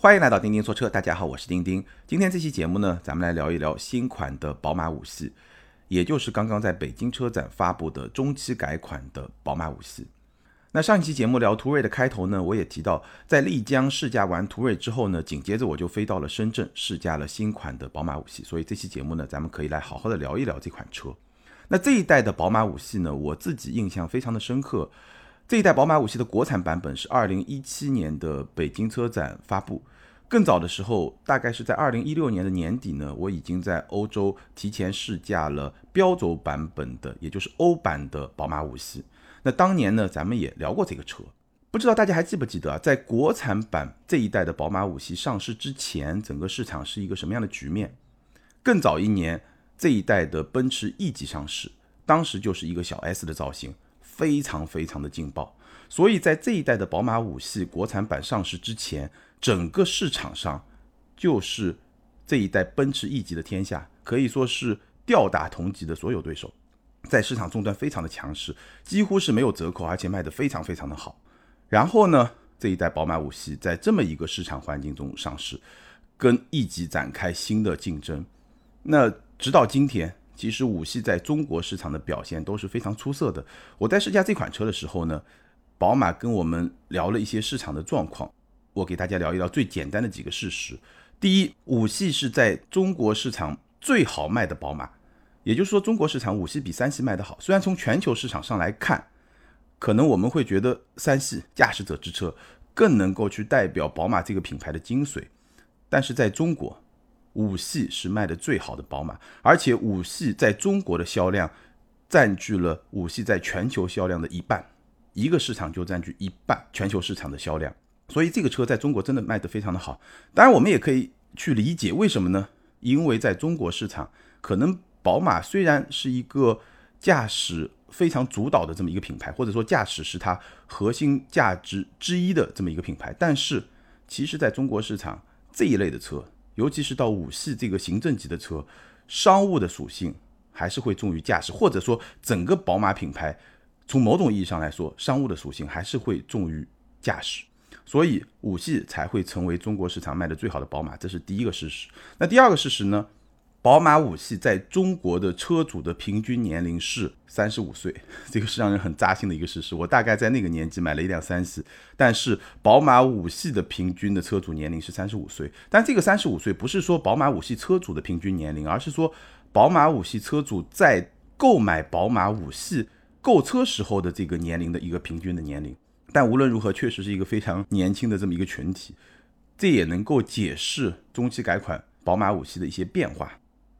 欢迎来到钉钉说车，大家好，我是钉钉。今天这期节目呢，咱们来聊一聊新款的宝马五系，也就是刚刚在北京车展发布的中期改款的宝马五系。那上一期节目聊途锐的开头呢，我也提到，在丽江试驾完途锐之后呢，紧接着我就飞到了深圳试驾了新款的宝马五系。所以这期节目呢，咱们可以来好好的聊一聊这款车。那这一代的宝马五系呢，我自己印象非常的深刻。这一代宝马五系的国产版本是二零一七年的北京车展发布，更早的时候，大概是在二零一六年的年底呢，我已经在欧洲提前试驾了标轴版本的，也就是欧版的宝马五系。那当年呢，咱们也聊过这个车，不知道大家还记不记得啊？在国产版这一代的宝马五系上市之前，整个市场是一个什么样的局面？更早一年，这一代的奔驰 E 级上市，当时就是一个小 S 的造型。非常非常的劲爆，所以在这一代的宝马五系国产版上市之前，整个市场上就是这一代奔驰 E 级的天下，可以说是吊打同级的所有对手，在市场终端非常的强势，几乎是没有折扣，而且卖得非常非常的好。然后呢，这一代宝马五系在这么一个市场环境中上市，跟 E 级展开新的竞争，那直到今天。其实五系在中国市场的表现都是非常出色的。我在试驾这款车的时候呢，宝马跟我们聊了一些市场的状况，我给大家聊一聊最简单的几个事实。第一，五系是在中国市场最好卖的宝马，也就是说，中国市场五系比三系卖得好。虽然从全球市场上来看，可能我们会觉得三系驾驶者之车更能够去代表宝马这个品牌的精髓，但是在中国。五系是卖的最好的宝马，而且五系在中国的销量占据了五系在全球销量的一半，一个市场就占据一半全球市场的销量，所以这个车在中国真的卖得非常的好。当然，我们也可以去理解为什么呢？因为在中国市场，可能宝马虽然是一个驾驶非常主导的这么一个品牌，或者说驾驶是它核心价值之一的这么一个品牌，但是其实在中国市场这一类的车。尤其是到五系这个行政级的车，商务的属性还是会重于驾驶，或者说整个宝马品牌从某种意义上来说，商务的属性还是会重于驾驶，所以五系才会成为中国市场卖的最好的宝马，这是第一个事实。那第二个事实呢？宝马五系在中国的车主的平均年龄是三十五岁，这个是让人很扎心的一个事实。我大概在那个年纪买了一辆三系，但是宝马五系的平均的车主年龄是三十五岁。但这个三十五岁不是说宝马五系车主的平均年龄，而是说宝马五系车主在购买宝马五系购车时候的这个年龄的一个平均的年龄。但无论如何，确实是一个非常年轻的这么一个群体，这也能够解释中期改款宝马五系的一些变化。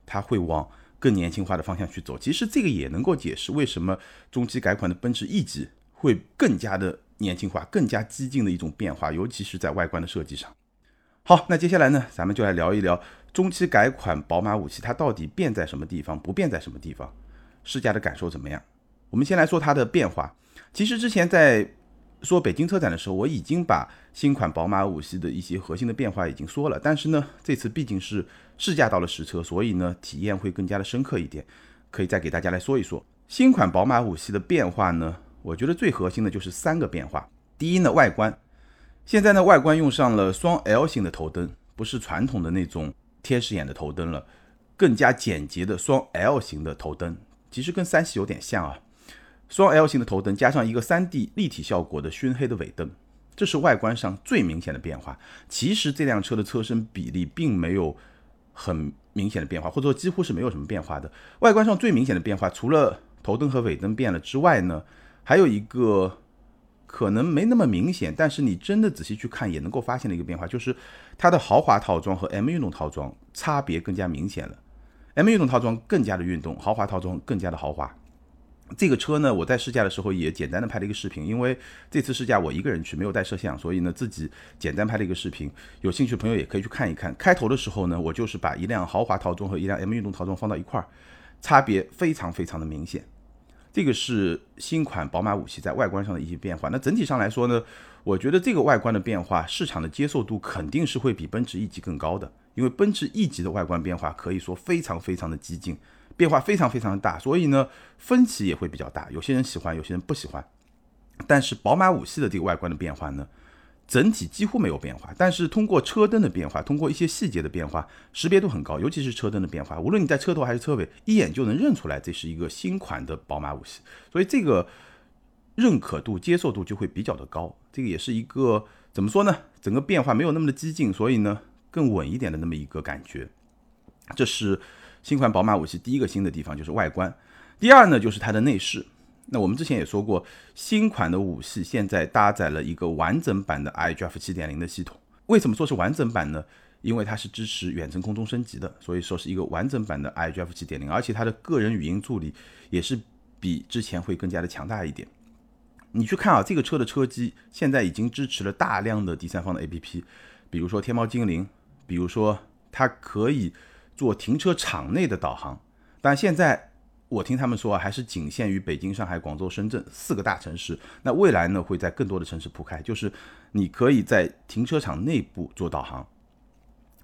它会往更年轻化的方向去走，其实这个也能够解释为什么中期改款的奔驰 E 级会更加的年轻化、更加激进的一种变化，尤其是在外观的设计上。好，那接下来呢，咱们就来聊一聊中期改款宝马五系它到底变在什么地方，不变在什么地方，试驾的感受怎么样？我们先来说它的变化。其实之前在说北京车展的时候，我已经把新款宝马五系的一些核心的变化已经说了，但是呢，这次毕竟是试驾到了实车，所以呢，体验会更加的深刻一点，可以再给大家来说一说新款宝马五系的变化呢。我觉得最核心的就是三个变化。第一呢，外观，现在呢，外观用上了双 L 型的头灯，不是传统的那种天使眼的头灯了，更加简洁的双 L 型的头灯，其实跟三系有点像啊。双 L 型的头灯加上一个 3D 立体效果的熏黑的尾灯，这是外观上最明显的变化。其实这辆车的车身比例并没有很明显的变化，或者说几乎是没有什么变化的。外观上最明显的变化，除了头灯和尾灯变了之外呢，还有一个可能没那么明显，但是你真的仔细去看也能够发现的一个变化，就是它的豪华套装和 M 运动套装差别更加明显了。M 运动套装更加的运动，豪华套装更加的豪华。这个车呢，我在试驾的时候也简单的拍了一个视频，因为这次试驾我一个人去，没有带摄像，所以呢自己简单拍了一个视频。有兴趣的朋友也可以去看一看。开头的时候呢，我就是把一辆豪华套装和一辆 M 运动套装放到一块儿，差别非常非常的明显。这个是新款宝马五系在外观上的一些变化。那整体上来说呢，我觉得这个外观的变化，市场的接受度肯定是会比奔驰 E 级更高的，因为奔驰 E 级的外观变化可以说非常非常的激进。变化非常非常大，所以呢，分歧也会比较大。有些人喜欢，有些人不喜欢。但是宝马五系的这个外观的变化呢，整体几乎没有变化，但是通过车灯的变化，通过一些细节的变化，识别度很高，尤其是车灯的变化，无论你在车头还是车尾，一眼就能认出来这是一个新款的宝马五系，所以这个认可度、接受度就会比较的高。这个也是一个怎么说呢？整个变化没有那么的激进，所以呢更稳一点的那么一个感觉。这是新款宝马五系第一个新的地方，就是外观。第二呢，就是它的内饰。那我们之前也说过，新款的五系现在搭载了一个完整版的 iDrive 7.0的系统。为什么说是完整版呢？因为它是支持远程空中升级的，所以说是一个完整版的 iDrive 7.0，而且它的个人语音助理也是比之前会更加的强大一点。你去看啊，这个车的车机现在已经支持了大量的第三方的 APP，比如说天猫精灵，比如说它可以做停车场内的导航，但现在。我听他们说，还是仅限于北京、上海、广州、深圳四个大城市。那未来呢，会在更多的城市铺开。就是你可以在停车场内部做导航，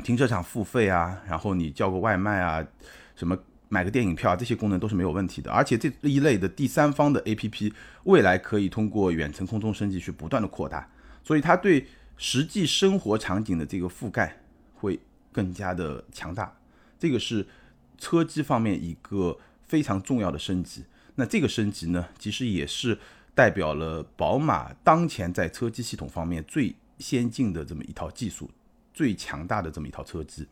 停车场付费啊，然后你叫个外卖啊，什么买个电影票啊，这些功能都是没有问题的。而且这一类的第三方的 APP，未来可以通过远程空中升级去不断的扩大，所以它对实际生活场景的这个覆盖会更加的强大。这个是车机方面一个。非常重要的升级，那这个升级呢，其实也是代表了宝马当前在车机系统方面最先进的这么一套技术，最强大的这么一套车机，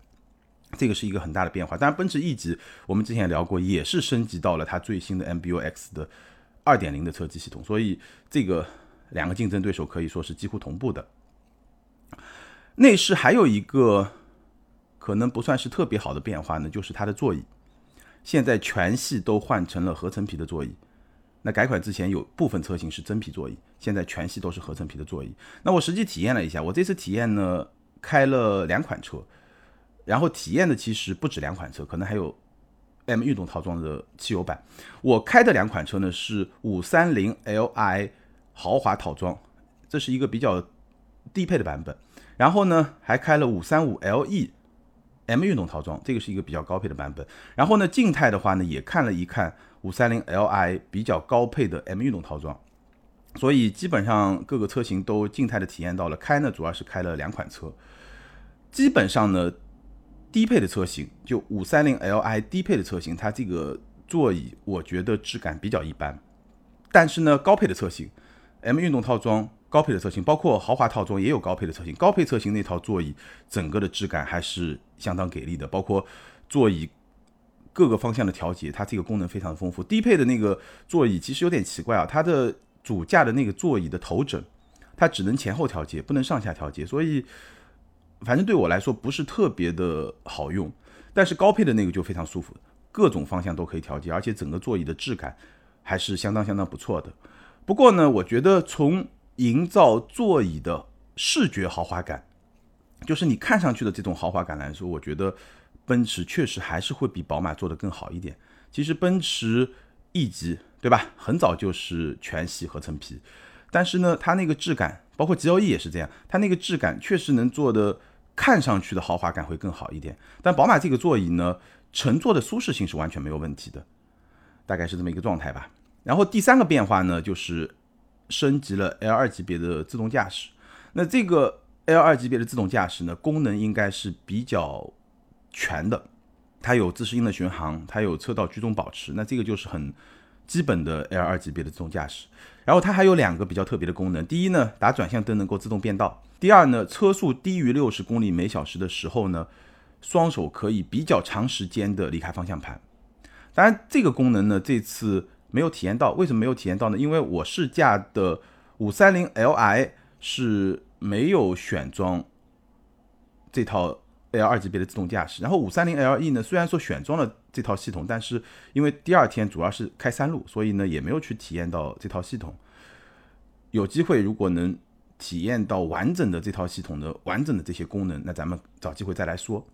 这个是一个很大的变化。当然，奔驰 E 级我们之前也聊过，也是升级到了它最新的 MBUX 的二点零的车机系统，所以这个两个竞争对手可以说是几乎同步的。内饰还有一个可能不算是特别好的变化呢，就是它的座椅。现在全系都换成了合成皮的座椅，那改款之前有部分车型是真皮座椅，现在全系都是合成皮的座椅。那我实际体验了一下，我这次体验呢开了两款车，然后体验的其实不止两款车，可能还有 M 运动套装的汽油版。我开的两款车呢是五三零 Li 豪华套装，这是一个比较低配的版本，然后呢还开了五三五 LE。M 运动套装，这个是一个比较高配的版本。然后呢，静态的话呢，也看了一看五三零 Li 比较高配的 M 运动套装。所以基本上各个车型都静态的体验到了。开呢，主要是开了两款车。基本上呢，低配的车型就五三零 Li 低配的车型，它这个座椅我觉得质感比较一般。但是呢，高配的车型 M 运动套装。高配的车型，包括豪华套装也有高配的车型。高配车型那套座椅，整个的质感还是相当给力的。包括座椅各个方向的调节，它这个功能非常丰富。低配的那个座椅其实有点奇怪啊，它的主驾的那个座椅的头枕，它只能前后调节，不能上下调节。所以，反正对我来说不是特别的好用。但是高配的那个就非常舒服，各种方向都可以调节，而且整个座椅的质感还是相当相当不错的。不过呢，我觉得从营造座椅的视觉豪华感，就是你看上去的这种豪华感来说，我觉得奔驰确实还是会比宝马做的更好一点。其实奔驰 E 级对吧，很早就是全系合成皮，但是呢，它那个质感，包括 GLE 也是这样，它那个质感确实能做的看上去的豪华感会更好一点。但宝马这个座椅呢，乘坐的舒适性是完全没有问题的，大概是这么一个状态吧。然后第三个变化呢，就是。升级了 L 二级别的自动驾驶，那这个 L 二级别的自动驾驶呢，功能应该是比较全的。它有自适应的巡航，它有车道居中保持，那这个就是很基本的 L 二级别的自动驾驶。然后它还有两个比较特别的功能，第一呢，打转向灯能够自动变道；第二呢，车速低于六十公里每小时的时候呢，双手可以比较长时间的离开方向盘。当然，这个功能呢，这次。没有体验到，为什么没有体验到呢？因为我试驾的五三零 Li 是没有选装这套 L 二级别的自动驾驶，然后五三零 LE 呢，虽然说选装了这套系统，但是因为第二天主要是开山路，所以呢也没有去体验到这套系统。有机会如果能体验到完整的这套系统的完整的这些功能，那咱们找机会再来说。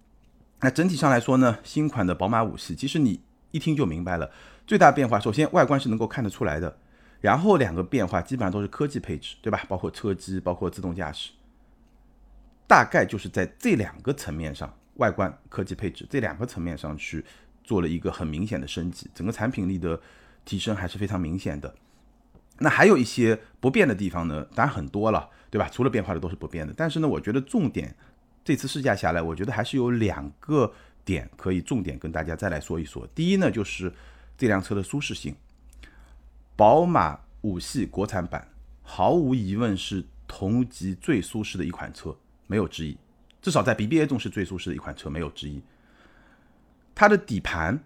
那整体上来说呢，新款的宝马五系，其实你一听就明白了。最大变化，首先外观是能够看得出来的，然后两个变化基本上都是科技配置，对吧？包括车机，包括自动驾驶，大概就是在这两个层面上，外观、科技配置这两个层面上去做了一个很明显的升级，整个产品力的提升还是非常明显的。那还有一些不变的地方呢，当然很多了，对吧？除了变化的都是不变的。但是呢，我觉得重点这次试驾下来，我觉得还是有两个点可以重点跟大家再来说一说。第一呢，就是这辆车的舒适性，宝马五系国产版毫无疑问是同级最舒适的一款车，没有之一。至少在 BBA 中是最舒适的一款车，没有之一。它的底盘。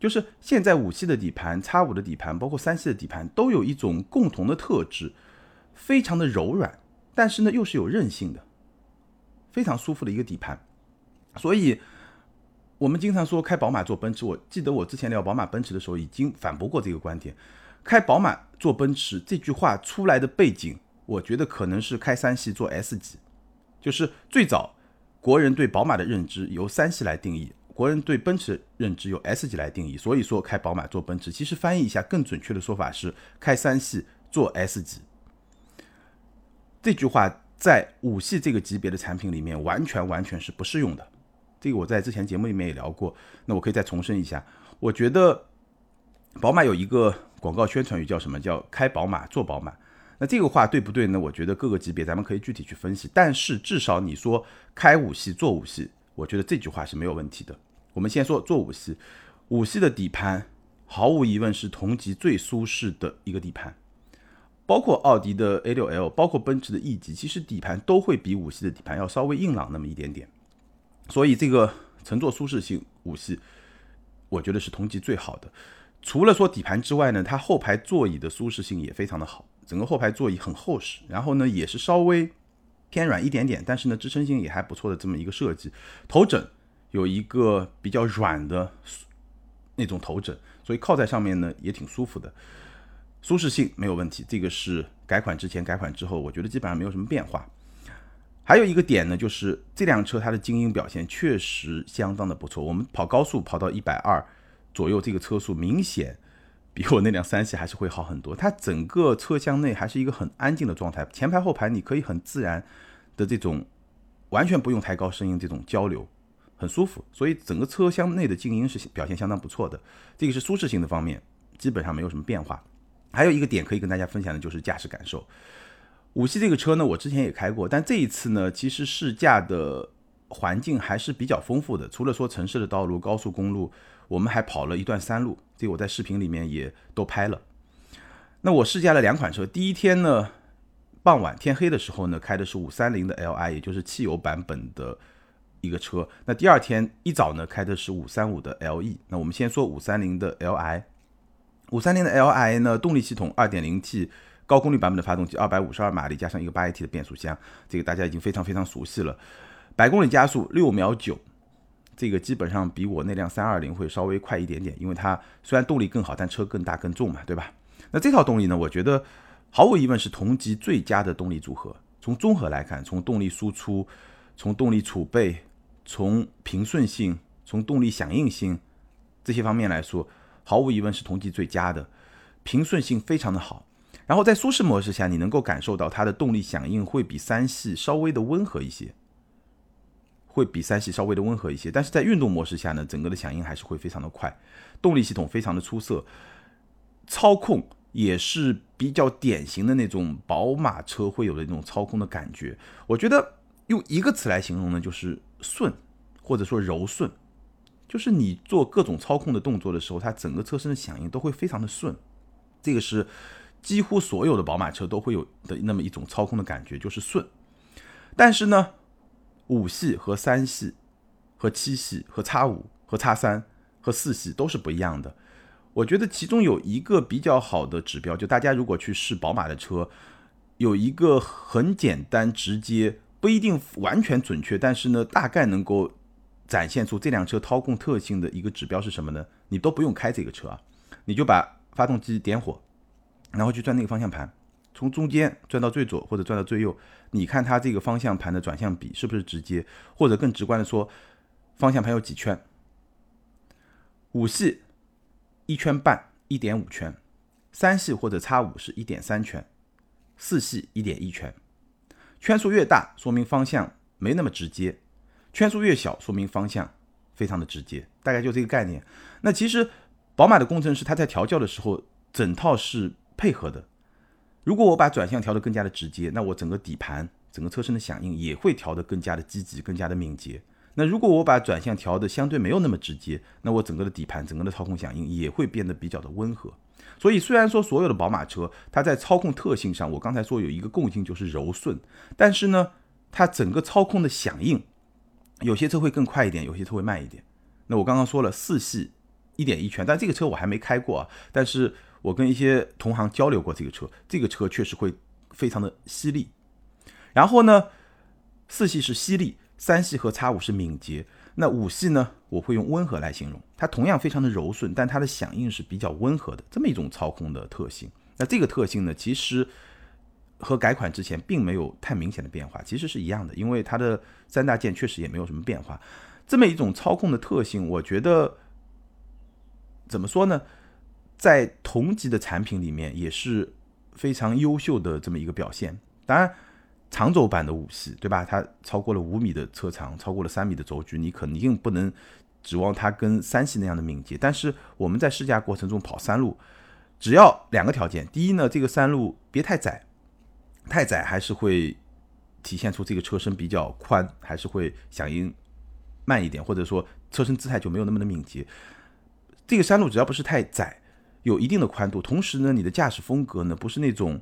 就是现在五系的底盘、叉五的底盘，包括三系的底盘，都有一种共同的特质，非常的柔软，但是呢又是有韧性的，非常舒服的一个底盘。所以，我们经常说开宝马坐奔驰。我记得我之前聊宝马奔驰的时候，已经反驳过这个观点。开宝马坐奔驰这句话出来的背景，我觉得可能是开三系做 S 级，就是最早国人对宝马的认知由三系来定义。国人对奔驰认知由 S 级来定义，所以说开宝马坐奔驰，其实翻译一下更准确的说法是开三系坐 S 级。这句话在五系这个级别的产品里面完全完全是不适用的。这个我在之前节目里面也聊过，那我可以再重申一下。我觉得宝马有一个广告宣传语叫什么？叫开宝马坐宝马。那这个话对不对呢？我觉得各个级别咱们可以具体去分析。但是至少你说开五系坐五系，我觉得这句话是没有问题的。我们先说做五系，五系的底盘毫无疑问是同级最舒适的一个底盘，包括奥迪的 A6L，包括奔驰的 E 级，其实底盘都会比五系的底盘要稍微硬朗那么一点点。所以这个乘坐舒适性，五系我觉得是同级最好的。除了说底盘之外呢，它后排座椅的舒适性也非常的好，整个后排座椅很厚实，然后呢也是稍微偏软一点点，但是呢支撑性也还不错的这么一个设计，头枕。有一个比较软的那种头枕，所以靠在上面呢也挺舒服的，舒适性没有问题。这个是改款之前、改款之后，我觉得基本上没有什么变化。还有一个点呢，就是这辆车它的静音表现确实相当的不错。我们跑高速跑到一百二左右，这个车速明显比我那辆三系还是会好很多。它整个车厢内还是一个很安静的状态，前排后排你可以很自然的这种完全不用抬高声音这种交流。很舒服，所以整个车厢内的静音是表现相当不错的。这个是舒适性的方面，基本上没有什么变化。还有一个点可以跟大家分享的就是驾驶感受。五系这个车呢，我之前也开过，但这一次呢，其实试驾的环境还是比较丰富的。除了说城市的道路、高速公路，我们还跑了一段山路，这个我在视频里面也都拍了。那我试驾了两款车，第一天呢，傍晚天黑的时候呢，开的是五三零的 Li，也就是汽油版本的。一个车，那第二天一早呢，开的是五三五的 LE。那我们先说五三零的 Li，五三零的 Li 呢，动力系统二点零 T 高功率版本的发动机，二百五十二马力加上一个八 AT 的变速箱，这个大家已经非常非常熟悉了。百公里加速六秒九，这个基本上比我那辆三二零会稍微快一点点，因为它虽然动力更好，但车更大更重嘛，对吧？那这套动力呢，我觉得毫无疑问是同级最佳的动力组合。从综合来看，从动力输出，从动力储备。从平顺性、从动力响应性这些方面来说，毫无疑问是同级最佳的，平顺性非常的好。然后在舒适模式下，你能够感受到它的动力响应会比三系稍微的温和一些，会比三系稍微的温和一些。但是在运动模式下呢，整个的响应还是会非常的快，动力系统非常的出色，操控也是比较典型的那种宝马车会有的那种操控的感觉。我觉得用一个词来形容呢，就是。顺，或者说柔顺，就是你做各种操控的动作的时候，它整个车身的响应都会非常的顺。这个是几乎所有的宝马车都会有的那么一种操控的感觉，就是顺。但是呢，五系和三系和七系和叉五和叉三和四系都是不一样的。我觉得其中有一个比较好的指标，就大家如果去试宝马的车，有一个很简单直接。不一定完全准确，但是呢，大概能够展现出这辆车操控特性的一个指标是什么呢？你都不用开这个车啊，你就把发动机点火，然后去转那个方向盘，从中间转到最左或者转到最右，你看它这个方向盘的转向比是不是直接？或者更直观的说，方向盘有几圈？五系一圈半，一点五圈；三系或者叉五是一点三圈；四系一点一圈。圈数越大，说明方向没那么直接；圈数越小，说明方向非常的直接。大概就这个概念。那其实宝马的工程师他在调教的时候，整套是配合的。如果我把转向调得更加的直接，那我整个底盘、整个车身的响应也会调得更加的积极、更加的敏捷。那如果我把转向调的相对没有那么直接，那我整个的底盘、整个的操控响应也会变得比较的温和。所以虽然说所有的宝马车它在操控特性上，我刚才说有一个共性就是柔顺，但是呢，它整个操控的响应，有些车会更快一点，有些车会慢一点。那我刚刚说了四系一点一拳，但这个车我还没开过啊，但是。我跟一些同行交流过这个车，这个车确实会非常的犀利。然后呢，四系是犀利，三系和叉五是敏捷，那五系呢，我会用温和来形容。它同样非常的柔顺，但它的响应是比较温和的，这么一种操控的特性。那这个特性呢，其实和改款之前并没有太明显的变化，其实是一样的，因为它的三大件确实也没有什么变化。这么一种操控的特性，我觉得怎么说呢？在同级的产品里面也是非常优秀的这么一个表现。当然，长轴版的五系，对吧？它超过了五米的车长，超过了三米的轴距，你肯定不能指望它跟三系那样的敏捷。但是我们在试驾过程中跑山路，只要两个条件：第一呢，这个山路别太窄，太窄还是会体现出这个车身比较宽，还是会响应慢一点，或者说车身姿态就没有那么的敏捷。这个山路只要不是太窄。有一定的宽度，同时呢，你的驾驶风格呢不是那种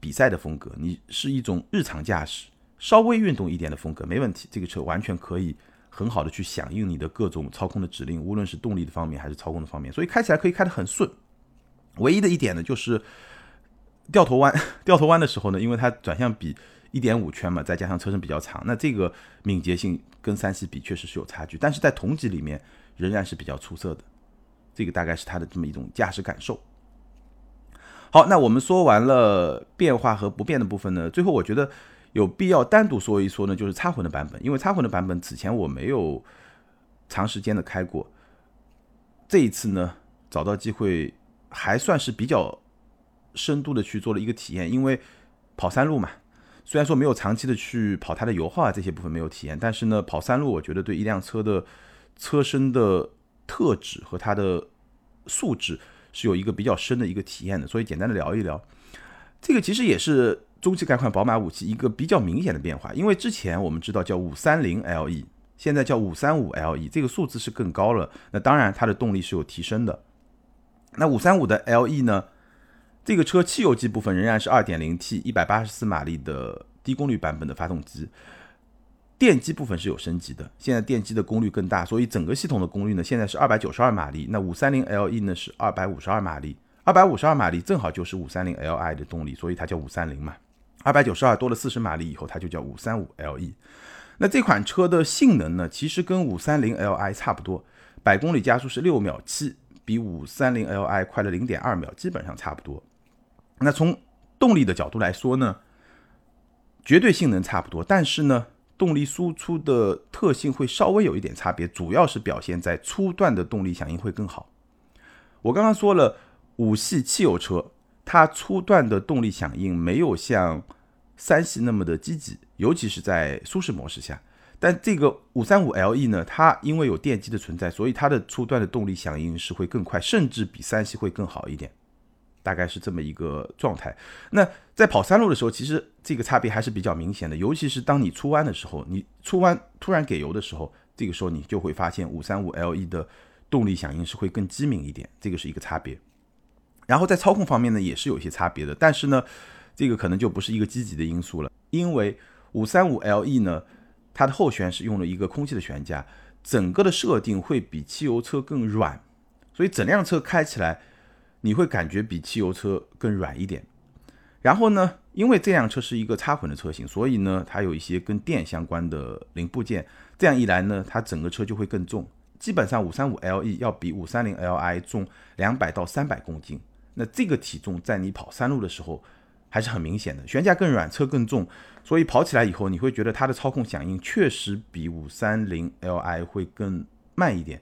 比赛的风格，你是一种日常驾驶，稍微运动一点的风格，没问题。这个车完全可以很好的去响应你的各种操控的指令，无论是动力的方面还是操控的方面，所以开起来可以开得很顺。唯一的一点呢，就是掉头弯，掉头弯的时候呢，因为它转向比一点五圈嘛，再加上车身比较长，那这个敏捷性跟三系比确实是有差距，但是在同级里面仍然是比较出色的。这个大概是它的这么一种驾驶感受。好，那我们说完了变化和不变的部分呢，最后我觉得有必要单独说一说呢，就是插混的版本，因为插混的版本此前我没有长时间的开过，这一次呢找到机会还算是比较深度的去做了一个体验，因为跑山路嘛，虽然说没有长期的去跑它的油耗啊这些部分没有体验，但是呢跑山路我觉得对一辆车的车身的。特质和它的素质是有一个比较深的一个体验的，所以简单的聊一聊，这个其实也是中期改款宝马五系一个比较明显的变化，因为之前我们知道叫五三零 LE，现在叫五三五 LE，这个数字是更高了，那当然它的动力是有提升的。那五三五的 LE 呢，这个车汽油机部分仍然是二点零 T 一百八十四马力的低功率版本的发动机。电机部分是有升级的，现在电机的功率更大，所以整个系统的功率呢，现在是二百九十二马力。那五三零 LE 呢是二百五十二马力，二百五十二马力正好就是五三零 Li 的动力，所以它叫五三零嘛。二百九十二多了四十马力以后，它就叫五三五 LE。那这款车的性能呢，其实跟五三零 Li 差不多，百公里加速是六秒七，比五三零 Li 快了零点二秒，基本上差不多。那从动力的角度来说呢，绝对性能差不多，但是呢。动力输出的特性会稍微有一点差别，主要是表现在初段的动力响应会更好。我刚刚说了，五系汽油车它初段的动力响应没有像三系那么的积极，尤其是在舒适模式下。但这个五三五 LE 呢，它因为有电机的存在，所以它的初段的动力响应是会更快，甚至比三系会更好一点。大概是这么一个状态。那在跑山路的时候，其实这个差别还是比较明显的，尤其是当你出弯的时候，你出弯突然给油的时候，这个时候你就会发现五三五 LE 的动力响应是会更机敏一点，这个是一个差别。然后在操控方面呢，也是有一些差别的，但是呢，这个可能就不是一个积极的因素了，因为五三五 LE 呢，它的后悬是用了一个空气的悬架，整个的设定会比汽油车更软，所以整辆车开起来。你会感觉比汽油车更软一点，然后呢，因为这辆车是一个插混的车型，所以呢，它有一些跟电相关的零部件，这样一来呢，它整个车就会更重，基本上五三五 LE 要比五三零 Li 重两百到三百公斤，那这个体重在你跑山路的时候还是很明显的，悬架更软，车更重，所以跑起来以后你会觉得它的操控响应确实比五三零 Li 会更慢一点，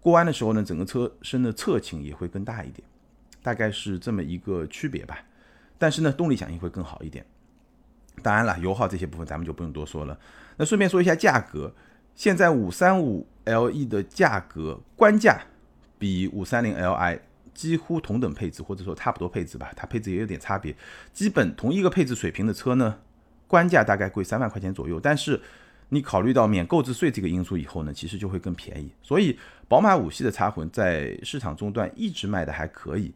过弯的时候呢，整个车身的侧倾也会更大一点。大概是这么一个区别吧，但是呢，动力响应会更好一点。当然了，油耗这些部分咱们就不用多说了。那顺便说一下价格，现在五三五 LE 的价格官价比五三零 Li 几乎同等配置或者说差不多配置吧，它配置也有点差别，基本同一个配置水平的车呢，官价大概贵三万块钱左右，但是你考虑到免购置税这个因素以后呢，其实就会更便宜。所以宝马五系的插混在市场中段一直卖的还可以。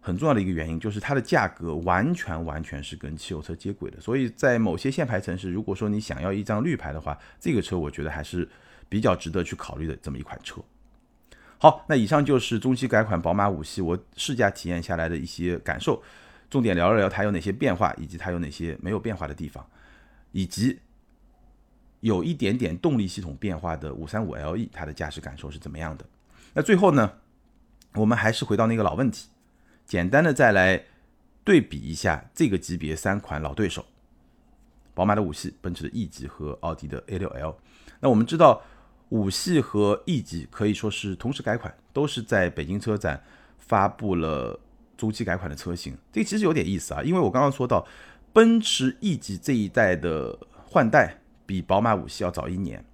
很重要的一个原因就是它的价格完全完全是跟汽油车接轨的，所以在某些限牌城市，如果说你想要一张绿牌的话，这个车我觉得还是比较值得去考虑的这么一款车。好，那以上就是中期改款宝马五系我试驾体验下来的一些感受，重点聊了聊它有哪些变化，以及它有哪些没有变化的地方，以及有一点点动力系统变化的五三五 LE 它的驾驶感受是怎么样的。那最后呢，我们还是回到那个老问题。简单的再来对比一下这个级别三款老对手：宝马的五系、奔驰的 E 级和奥迪的 A6L。那我们知道，五系和 E 级可以说是同时改款，都是在北京车展发布了中期改款的车型。这个其实有点意思啊，因为我刚刚说到，奔驰 E 级这一代的换代比宝马五系要早一年，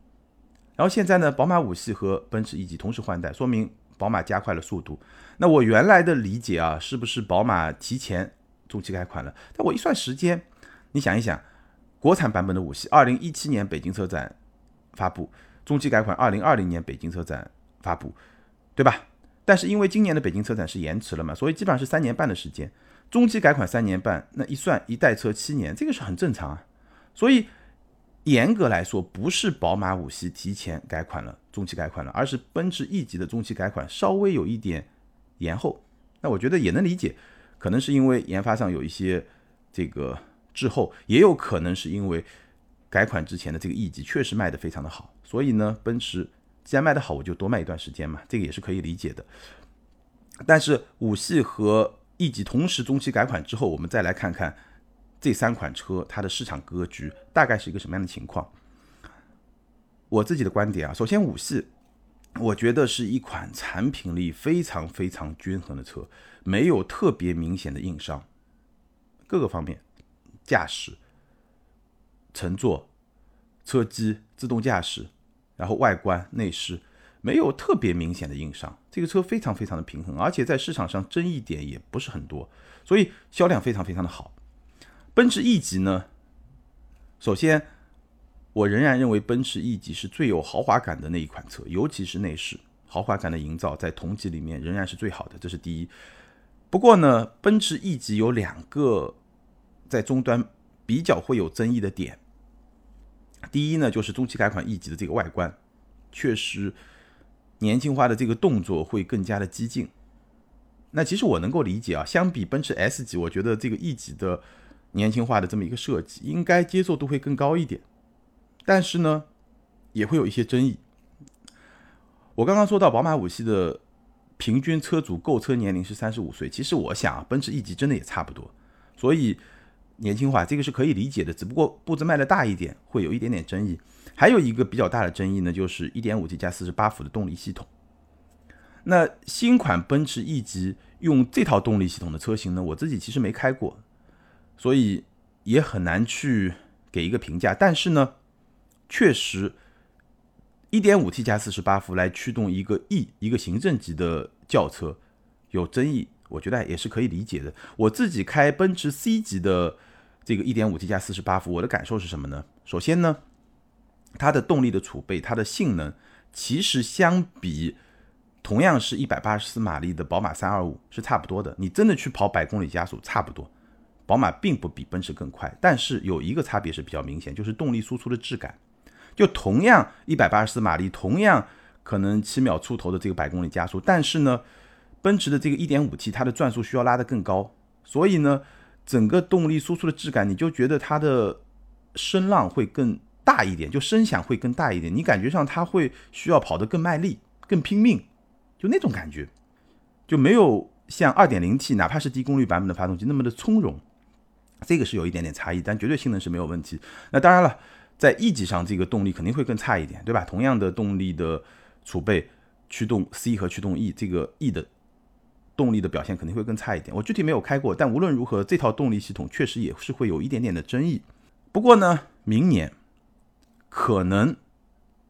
然后现在呢，宝马五系和奔驰 E 级同时换代，说明。宝马加快了速度，那我原来的理解啊，是不是宝马提前中期改款了？但我一算时间，你想一想，国产版本的五系，二零一七年北京车展发布，中期改款二零二零年北京车展发布，对吧？但是因为今年的北京车展是延迟了嘛，所以基本上是三年半的时间，中期改款三年半，那一算一代车七年，这个是很正常啊，所以。严格来说，不是宝马五系提前改款了，中期改款了，而是奔驰 E 级的中期改款稍微有一点延后。那我觉得也能理解，可能是因为研发上有一些这个滞后，也有可能是因为改款之前的这个 E 级确实卖的非常的好，所以呢，奔驰既然卖的好，我就多卖一段时间嘛，这个也是可以理解的。但是五系和 E 级同时中期改款之后，我们再来看看。这三款车它的市场格局大概是一个什么样的情况？我自己的观点啊，首先五系，我觉得是一款产品力非常非常均衡的车，没有特别明显的硬伤，各个方面，驾驶、乘坐、车机、自动驾驶，然后外观内饰，没有特别明显的硬伤，这个车非常非常的平衡，而且在市场上争议点也不是很多，所以销量非常非常的好。奔驰 E 级呢？首先，我仍然认为奔驰 E 级是最有豪华感的那一款车，尤其是内饰豪华感的营造，在同级里面仍然是最好的，这是第一。不过呢，奔驰 E 级有两个在终端比较会有争议的点。第一呢，就是中期改款 E 级的这个外观，确实年轻化的这个动作会更加的激进。那其实我能够理解啊，相比奔驰 S 级，我觉得这个 E 级的。年轻化的这么一个设计，应该接受度会更高一点，但是呢，也会有一些争议。我刚刚说到宝马五系的平均车主购车年龄是三十五岁，其实我想啊，奔驰 E 级真的也差不多，所以年轻化这个是可以理解的，只不过步子迈的大一点，会有一点点争议。还有一个比较大的争议呢，就是一点五 T 加四十八伏的动力系统。那新款奔驰 E 级用这套动力系统的车型呢，我自己其实没开过。所以也很难去给一个评价，但是呢，确实，1.5T 加48伏来驱动一个 E 一个行政级的轿车有争议，我觉得也是可以理解的。我自己开奔驰 C 级的这个 1.5T 加48伏，我的感受是什么呢？首先呢，它的动力的储备，它的性能，其实相比同样是一百八十四马力的宝马325是差不多的。你真的去跑百公里加速，差不多。宝马并不比奔驰更快，但是有一个差别是比较明显，就是动力输出的质感。就同样一百八十四马力，同样可能七秒出头的这个百公里加速，但是呢，奔驰的这个一点五 T 它的转速需要拉得更高，所以呢，整个动力输出的质感你就觉得它的声浪会更大一点，就声响会更大一点，你感觉上它会需要跑得更卖力、更拼命，就那种感觉，就没有像二点零 T 哪怕是低功率版本的发动机那么的从容。这个是有一点点差异，但绝对性能是没有问题。那当然了，在 E 级上，这个动力肯定会更差一点，对吧？同样的动力的储备，驱动 C 和驱动 E，这个 E 的动力的表现肯定会更差一点。我具体没有开过，但无论如何，这套动力系统确实也是会有一点点的争议。不过呢，明年可能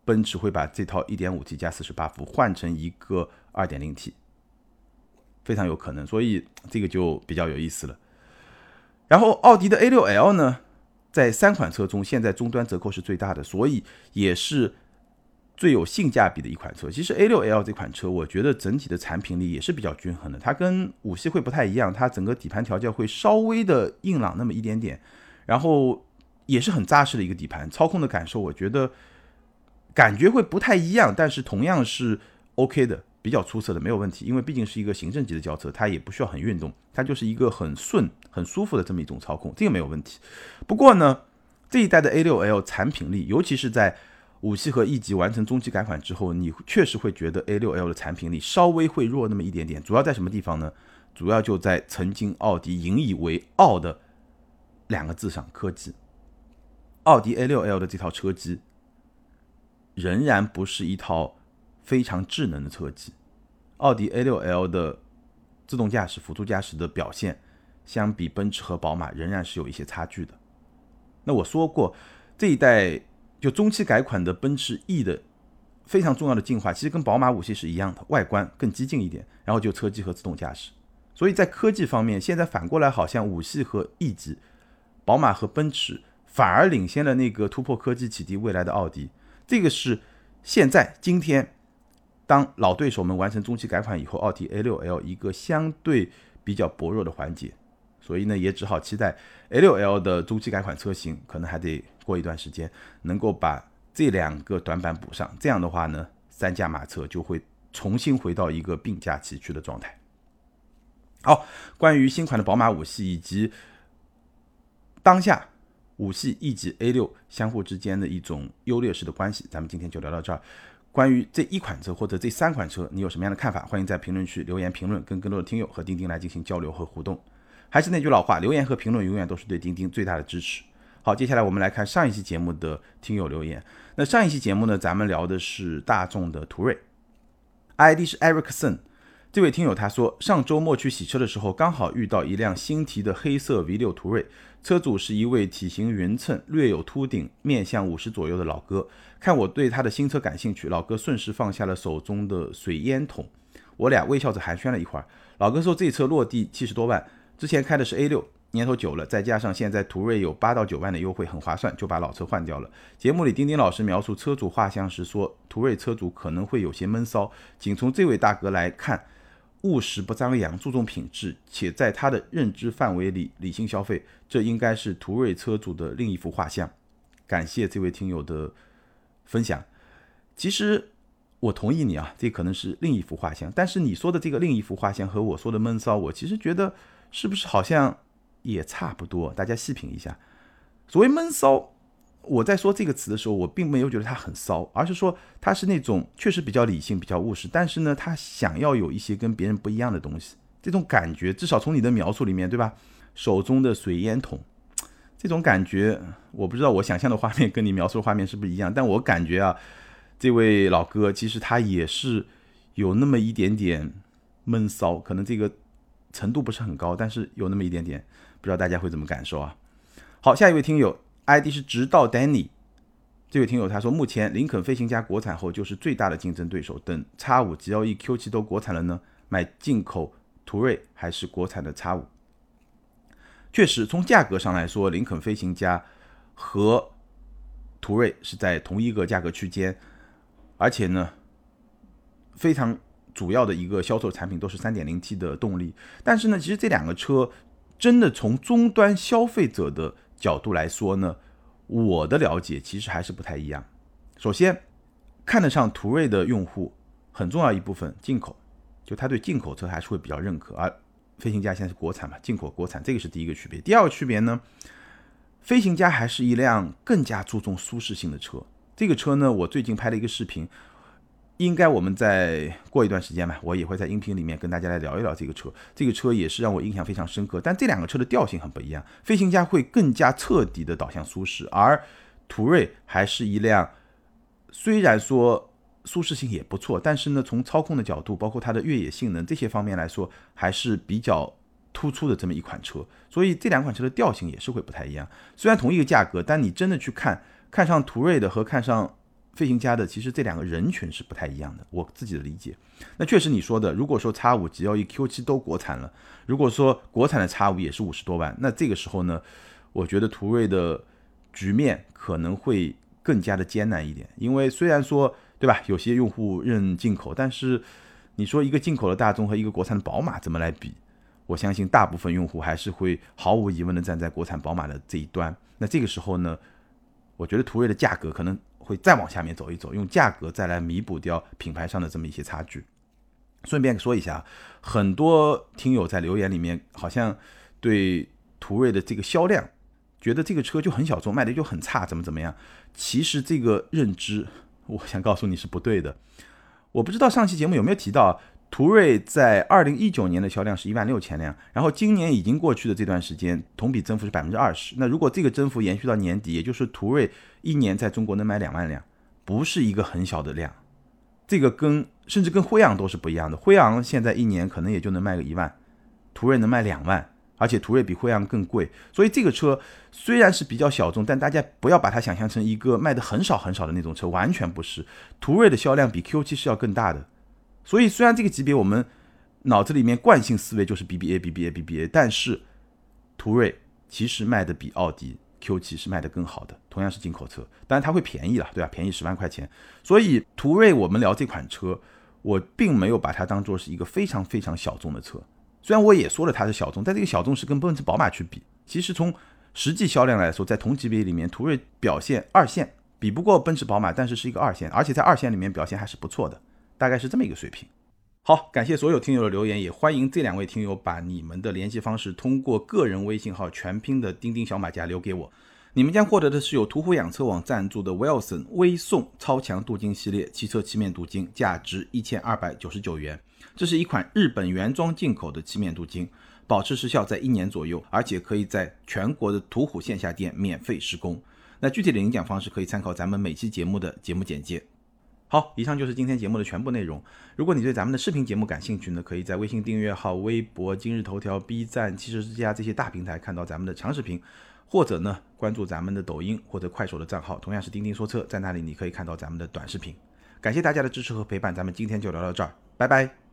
奔驰会把这套 1.5T 加48伏换成一个 2.0T，非常有可能，所以这个就比较有意思了。然后奥迪的 A6L 呢，在三款车中，现在终端折扣是最大的，所以也是最有性价比的一款车。其实 A6L 这款车，我觉得整体的产品力也是比较均衡的。它跟五系会不太一样，它整个底盘调教会稍微的硬朗那么一点点，然后也是很扎实的一个底盘，操控的感受，我觉得感觉会不太一样，但是同样是 OK 的。比较出色的没有问题，因为毕竟是一个行政级的轿车，它也不需要很运动，它就是一个很顺、很舒服的这么一种操控，这个没有问题。不过呢，这一代的 A6L 产品力，尤其是在五系和 E 级完成中期改款之后，你确实会觉得 A6L 的产品力稍微会弱那么一点点。主要在什么地方呢？主要就在曾经奥迪引以为傲的两个字上——科技。奥迪 A6L 的这套车机仍然不是一套。非常智能的车机，奥迪 A6L 的自动驾驶、辅助驾驶的表现，相比奔驰和宝马仍然是有一些差距的。那我说过，这一代就中期改款的奔驰 E 的非常重要的进化，其实跟宝马五系是一样的，外观更激进一点，然后就车机和自动驾驶。所以在科技方面，现在反过来好像五系和 E 级，宝马和奔驰反而领先了那个突破科技、启迪未来的奥迪。这个是现在今天。当老对手们完成中期改款以后，奥迪 A6L 一个相对比较薄弱的环节，所以呢，也只好期待 A6L 的中期改款车型可能还得过一段时间，能够把这两个短板补上。这样的话呢，三驾马车就会重新回到一个并驾齐驱的状态。好，关于新款的宝马五系以及当下五系 E 级 A6 相互之间的一种优劣势的关系，咱们今天就聊到这儿。关于这一款车或者这三款车，你有什么样的看法？欢迎在评论区留言评论，跟更多的听友和钉钉来进行交流和互动。还是那句老话，留言和评论永远都是对钉钉最大的支持。好，接下来我们来看上一期节目的听友留言。那上一期节目呢，咱们聊的是大众的途锐，ID 是 Ericson。这位听友他说，上周末去洗车的时候，刚好遇到一辆新提的黑色 V6 途锐，车主是一位体型匀称、略有秃顶、面向五十左右的老哥。看我对他的新车感兴趣，老哥顺势放下了手中的水烟筒，我俩微笑着寒暄了一会儿。老哥说这车落地七十多万，之前开的是 A6，年头久了，再加上现在途锐有八到九万的优惠，很划算，就把老车换掉了。节目里丁丁老师描述车主画像时说，途锐车主可能会有些闷骚，仅从这位大哥来看。务实不张扬，注重品质，且在他的认知范围里理性消费，这应该是途锐车主的另一幅画像。感谢这位听友的分享。其实我同意你啊，这可能是另一幅画像。但是你说的这个另一幅画像和我说的闷骚，我其实觉得是不是好像也差不多？大家细品一下，所谓闷骚。我在说这个词的时候，我并没有觉得他很骚，而是说他是那种确实比较理性、比较务实，但是呢，他想要有一些跟别人不一样的东西。这种感觉，至少从你的描述里面，对吧？手中的水烟筒，这种感觉，我不知道我想象的画面跟你描述的画面是不是一样，但我感觉啊，这位老哥其实他也是有那么一点点闷骚，可能这个程度不是很高，但是有那么一点点，不知道大家会怎么感受啊？好，下一位听友。ID 是直到 Danny，这位听友他说，目前林肯飞行家国产后就是最大的竞争对手。等 X 五、GLE、Q 七都国产了呢，买进口途锐还是国产的 X 五？确实，从价格上来说，林肯飞行家和途锐是在同一个价格区间，而且呢，非常主要的一个销售产品都是 3.0T 的动力。但是呢，其实这两个车真的从终端消费者的角度来说呢，我的了解其实还是不太一样。首先，看得上途锐的用户，很重要一部分进口，就他对进口车还是会比较认可。而飞行家现在是国产嘛，进口国产，这个是第一个区别。第二个区别呢，飞行家还是一辆更加注重舒适性的车。这个车呢，我最近拍了一个视频。应该我们再过一段时间吧，我也会在音频里面跟大家来聊一聊这个车。这个车也是让我印象非常深刻。但这两个车的调性很不一样，飞行家会更加彻底的导向舒适，而途锐还是一辆虽然说舒适性也不错，但是呢，从操控的角度，包括它的越野性能这些方面来说，还是比较突出的这么一款车。所以这两款车的调性也是会不太一样。虽然同一个价格，但你真的去看看上途锐的和看上飞行家的，其实这两个人群是不太一样的。我自己的理解，那确实你说的，如果说叉五 G 幺一 Q 七都国产了，如果说国产的叉五也是五十多万，那这个时候呢，我觉得途锐的局面可能会更加的艰难一点。因为虽然说，对吧，有些用户认进口，但是你说一个进口的大众和一个国产的宝马怎么来比？我相信大部分用户还是会毫无疑问的站在国产宝马的这一端。那这个时候呢，我觉得途锐的价格可能会再往下面走一走，用价格再来弥补掉品牌上的这么一些差距。顺便说一下，很多听友在留言里面好像对途锐的这个销量，觉得这个车就很小众，卖的就很差，怎么怎么样？其实这个认知，我想告诉你是不对的。我不知道上期节目有没有提到。途锐在二零一九年的销量是一万六千辆，然后今年已经过去的这段时间，同比增幅是百分之二十。那如果这个增幅延续到年底，也就是途锐一年在中国能卖两万辆，不是一个很小的量。这个跟甚至跟辉昂都是不一样的。辉昂现在一年可能也就能卖个一万，途锐能卖两万，而且途锐比辉昂更贵。所以这个车虽然是比较小众，但大家不要把它想象成一个卖的很少很少的那种车，完全不是。途锐的销量比 Q7 是要更大的。所以，虽然这个级别我们脑子里面惯性思维就是 BBA、BBA、BBA，但是途锐其实卖的比奥迪 Q7 是卖的更好的，同样是进口车，当然它会便宜了，对吧？便宜十万块钱。所以途锐，我们聊这款车，我并没有把它当做是一个非常非常小众的车。虽然我也说了它是小众，但这个小众是跟奔驰、宝马去比，其实从实际销量来说，在同级别里面，途锐表现二线，比不过奔驰、宝马，但是是一个二线，而且在二线里面表现还是不错的。大概是这么一个水平。好，感谢所有听友的留言，也欢迎这两位听友把你们的联系方式通过个人微信号全拼的钉钉小马甲留给我。你们将获得的是由途虎养车网赞助的 Wilson 微送超强镀金系列汽车漆面镀金，价值一千二百九十九元。这是一款日本原装进口的漆面镀金，保持时效在一年左右，而且可以在全国的途虎线下店免费施工。那具体的领奖方式可以参考咱们每期节目的节目简介。好，以上就是今天节目的全部内容。如果你对咱们的视频节目感兴趣呢，可以在微信订阅号、微博、今日头条、B 站、汽车之家这些大平台看到咱们的长视频，或者呢关注咱们的抖音或者快手的账号，同样是钉钉说车，在那里你可以看到咱们的短视频。感谢大家的支持和陪伴，咱们今天就聊到这儿，拜拜。